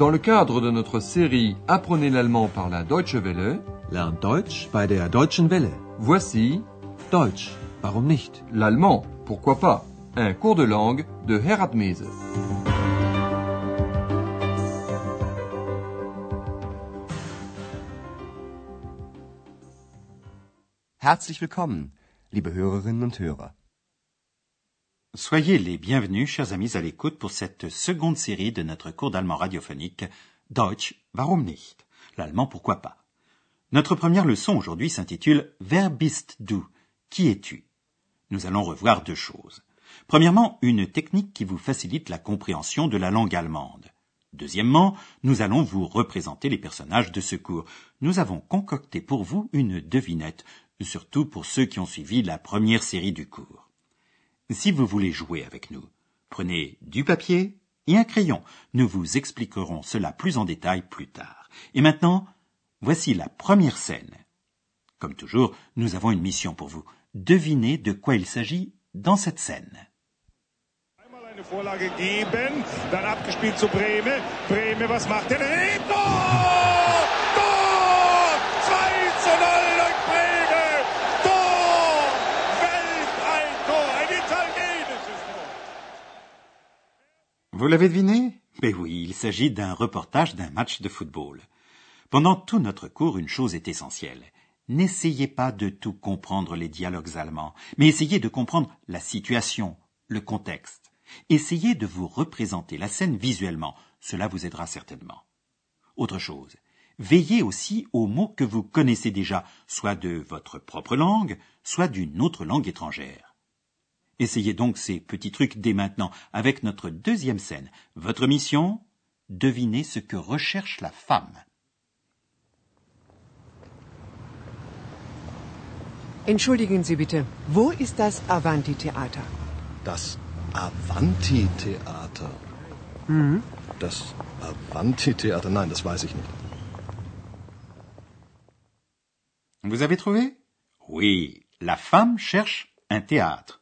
Dans le cadre de notre série Apprenez l'allemand par la Deutsche Welle, Lernt Deutsch bei der Deutschen Welle. voici Deutsch, warum nicht? l'allemand, pourquoi pas, un cours de langue de Herat Mese. Herzlich willkommen, liebe Hörerinnen und Hörer. Soyez les bienvenus, chers amis, à l'écoute pour cette seconde série de notre cours d'allemand radiophonique Deutsch, warum nicht? L'allemand, pourquoi pas? Notre première leçon aujourd'hui s'intitule Wer bist du? Qui es-tu? Nous allons revoir deux choses. Premièrement, une technique qui vous facilite la compréhension de la langue allemande. Deuxièmement, nous allons vous représenter les personnages de ce cours. Nous avons concocté pour vous une devinette, surtout pour ceux qui ont suivi la première série du cours. Si vous voulez jouer avec nous, prenez du papier et un crayon. Nous vous expliquerons cela plus en détail plus tard. Et maintenant, voici la première scène. Comme toujours, nous avons une mission pour vous. Devinez de quoi il s'agit dans cette scène. Tor! 2 zu 0 durch Breme! Tor! Weltalltor! Ein italienisches Tor! Vous l'avez deviné? Ben oui, il s'agit d'un reportage d'un match de football. Pendant tout notre cours, une chose est essentielle. N'essayez pas de tout comprendre les dialogues allemands, mais essayez de comprendre la situation, le contexte. Essayez de vous représenter la scène visuellement, cela vous aidera certainement. Autre chose, veillez aussi aux mots que vous connaissez déjà, soit de votre propre langue, soit d'une autre langue étrangère. Essayez donc ces petits trucs dès maintenant avec notre deuxième scène. Votre mission Devinez ce que recherche la femme. Entschuldigen Sie bitte, wo ist das Avanti-Theater? Das Avanti-Theater? Das Avanti-Theater, nein, das weiß ich nicht. Vous avez trouvé? Oui, la femme cherche un théâtre,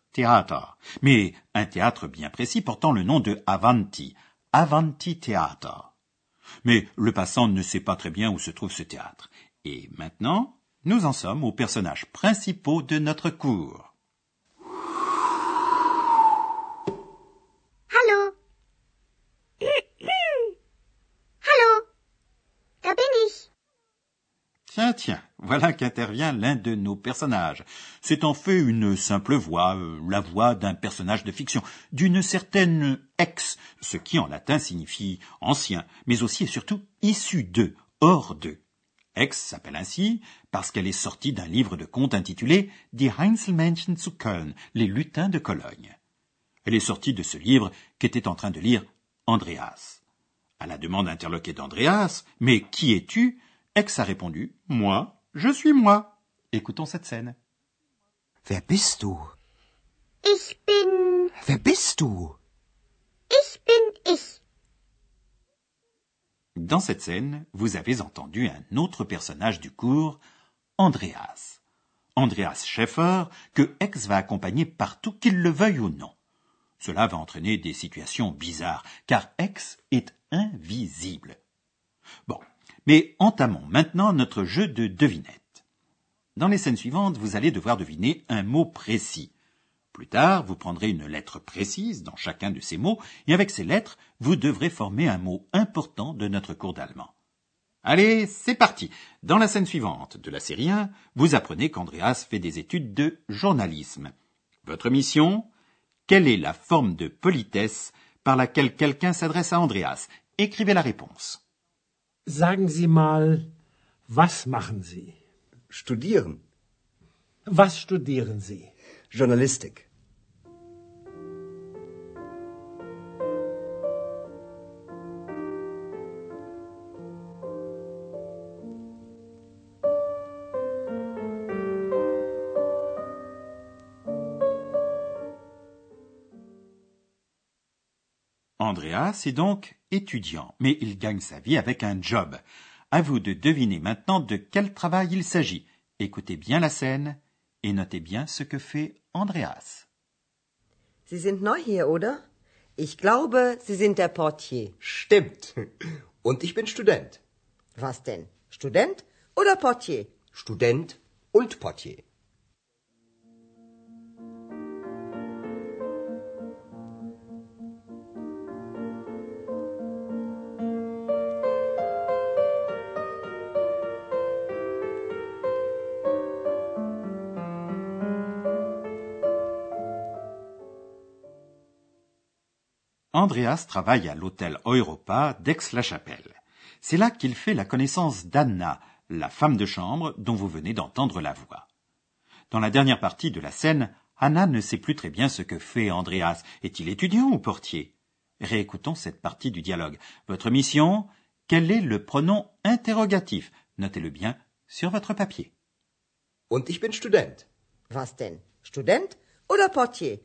mais un théâtre bien précis portant le nom de Avanti, Avanti Theater. Mais le passant ne sait pas très bien où se trouve ce théâtre. Et maintenant, nous en sommes aux personnages principaux de notre cours. Hallo. Hallo. Da bin ich. Tiens, voilà qu'intervient l'un de nos personnages. C'est en fait une simple voix, euh, la voix d'un personnage de fiction, d'une certaine ex, ce qui en latin signifie ancien, mais aussi et surtout issu de, hors de. Ex s'appelle ainsi parce qu'elle est sortie d'un livre de contes intitulé Die Heinzelmännchen zu Köln, les lutins de Cologne. Elle est sortie de ce livre qu'était en train de lire Andreas. À la demande interloquée d'Andreas, mais qui es-tu? Ex a répondu, moi, je suis moi. Écoutons cette scène. Wer bist du? Ich bin. Wer bist du? Ich bin ich. Dans cette scène, vous avez entendu un autre personnage du cours, Andreas. Andreas Scheffer, que Ex va accompagner partout, qu'il le veuille ou non. Cela va entraîner des situations bizarres, car Ex est invisible. Bon, mais entamons maintenant notre jeu de devinette. Dans les scènes suivantes, vous allez devoir deviner un mot précis. Plus tard, vous prendrez une lettre précise dans chacun de ces mots, et avec ces lettres, vous devrez former un mot important de notre cours d'allemand. Allez, c'est parti. Dans la scène suivante de la série 1, vous apprenez qu'Andreas fait des études de journalisme. Votre mission? Quelle est la forme de politesse par laquelle quelqu'un s'adresse à Andreas? Écrivez la réponse. Sagen Sie mal, was machen Sie? Studieren. Was studieren Sie? Journalistik. Andreas est donc étudiant, mais il gagne sa vie avec un job. À vous de deviner maintenant de quel travail il s'agit. Écoutez bien la scène et notez bien ce que fait Andreas. Sie sind neu hier, oder? Ich glaube, Sie sind der Portier. Stimmt. Und ich bin Student. Was denn? Student oder Portier? Student und Portier. Andreas travaille à l'hôtel Europa d'Aix-la-Chapelle. C'est là qu'il fait la connaissance d'Anna, la femme de chambre dont vous venez d'entendre la voix. Dans la dernière partie de la scène, Anna ne sait plus très bien ce que fait Andreas. Est-il étudiant ou portier? Réécoutons cette partie du dialogue. Votre mission? Quel est le pronom interrogatif? Notez-le bien sur votre papier. Und ich bin Student. Was denn? Student oder Portier?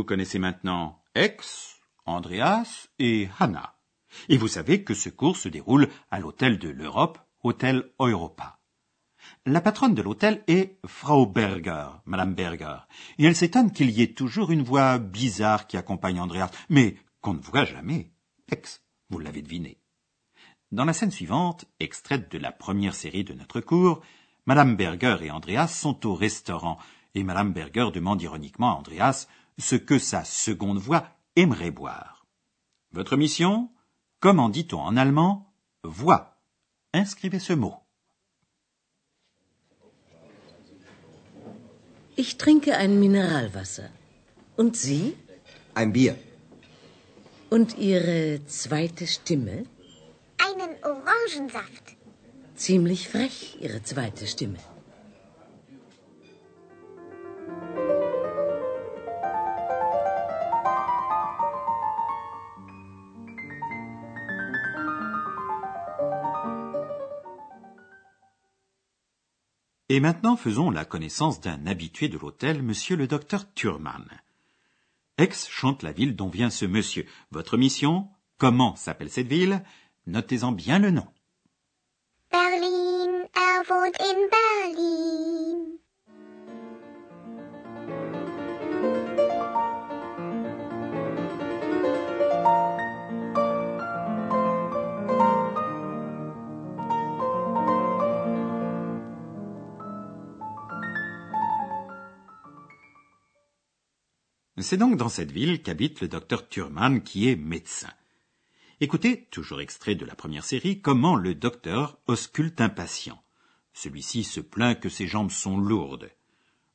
Vous connaissez maintenant Ex, Andreas et Hannah. Et vous savez que ce cours se déroule à l'hôtel de l'Europe, Hôtel Europa. La patronne de l'hôtel est Frau Berger, Madame Berger, et elle s'étonne qu'il y ait toujours une voix bizarre qui accompagne Andreas, mais qu'on ne voit jamais. Ex, vous l'avez deviné. Dans la scène suivante, extraite de la première série de notre cours, Madame Berger et Andreas sont au restaurant, et Madame Berger demande ironiquement à Andreas ce que sa seconde voix aimerait boire. Votre mission? Comment dit-on en allemand? Voix Inscrivez ce mot. Ich trinke ein Mineralwasser. Und Sie? Ein Bier. Und Ihre zweite Stimme? Einen Orangensaft. Ziemlich frech, Ihre zweite Stimme. Et maintenant faisons la connaissance d'un habitué de l'hôtel, monsieur le docteur Thurman. Ex chante la ville dont vient ce monsieur. Votre mission Comment s'appelle cette ville? Notez-en bien le nom. Berlin, er in Berlin. C'est donc dans cette ville qu'habite le docteur Thurman qui est médecin. Écoutez, toujours extrait de la première série, comment le docteur ausculte un patient. Celui-ci se plaint que ses jambes sont lourdes.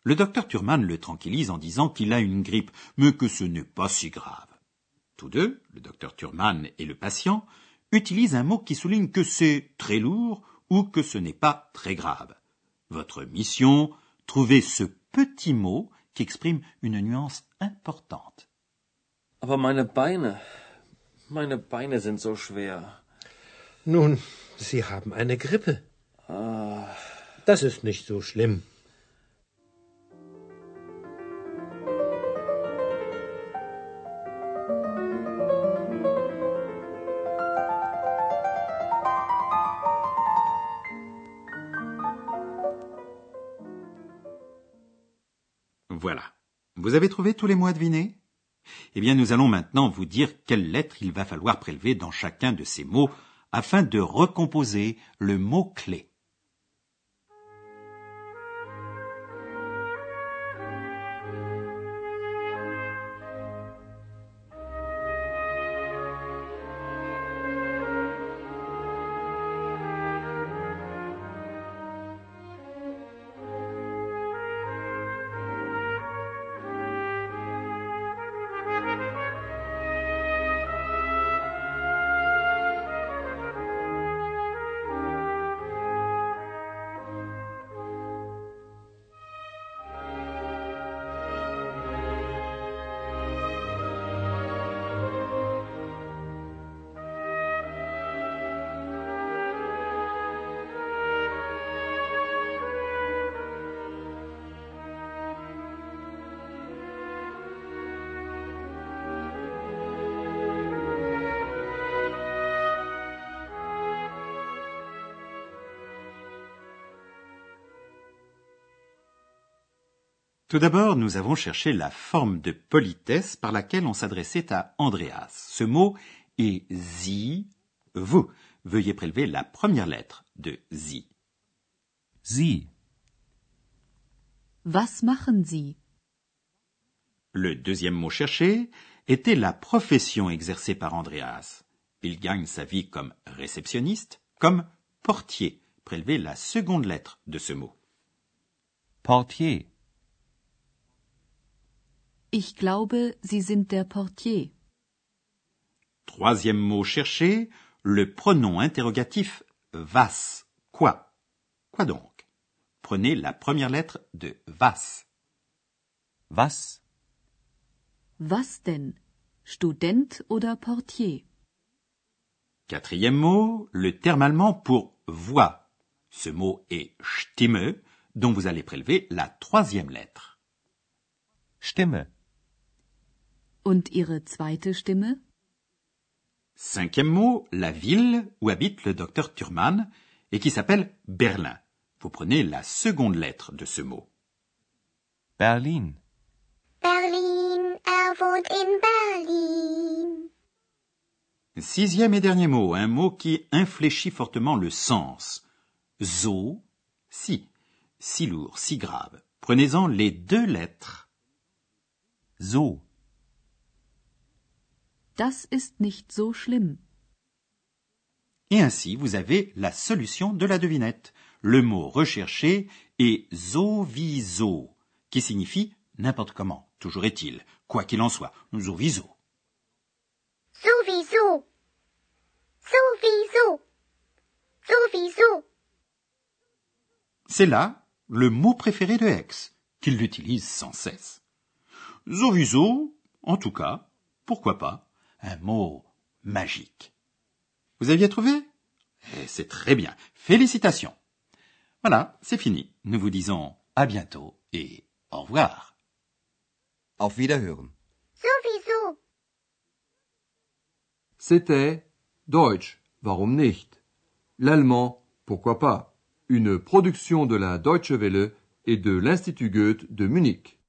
Le docteur Thurman le tranquillise en disant qu'il a une grippe, mais que ce n'est pas si grave. Tous deux, le docteur Thurman et le patient, utilisent un mot qui souligne que c'est très lourd ou que ce n'est pas très grave. Votre mission, trouver ce petit mot qui exprime une nuance importante. Aber meine Beine, meine Beine sind so schwer. Nun, Sie haben eine Grippe. Ah, Das ist nicht so schlimm. Voilà. Vous avez trouvé tous les mots à deviner Eh bien, nous allons maintenant vous dire quelles lettres il va falloir prélever dans chacun de ces mots afin de recomposer le mot Tout d'abord, nous avons cherché la forme de politesse par laquelle on s'adressait à Andreas. Ce mot est Sie, vous. Veuillez prélever la première lettre de Sie. Sie. Was machen Sie? Le deuxième mot cherché était la profession exercée par Andreas. Il gagne sa vie comme réceptionniste, comme portier. Prélevez la seconde lettre de ce mot. Portier. Ich glaube, Sie sind der Portier. Troisième mot cherché, le pronom interrogatif was. Quoi? Quoi donc? Prenez la première lettre de was. Was? Was denn? Student oder Portier? Quatrième mot, le terme allemand pour voix. Ce mot est Stimme, dont vous allez prélever la troisième lettre. Stimme. Und Ihre zweite Stimme? Cinquième mot, la ville où habite le docteur Thurman et qui s'appelle Berlin. Vous prenez la seconde lettre de ce mot. Berlin. Berlin, er wohnt in Berlin. Sixième et dernier mot, un mot qui infléchit fortement le sens. So, si. Si lourd, si grave. Prenez-en les deux lettres. So. Das ist nicht so schlimm. Et ainsi, vous avez la solution de la devinette. Le mot recherché est sowieso, qui signifie n'importe comment. Toujours est-il, quoi qu'il en soit, sowieso. Sowieso. Sowieso. Sowieso. C'est là le mot préféré de Hex, qu'il l'utilise sans cesse. Sowieso, en tout cas, pourquoi pas, un mot magique. Vous aviez trouvé? Eh, C'est très bien. Félicitations. Voilà, c'est fini. Nous vous disons à bientôt et au revoir. Auf Wiederhören. Sowieso. C'était Deutsch, warum nicht? L'allemand, pourquoi pas? Une production de la Deutsche Welle et de l'Institut Goethe de Munich.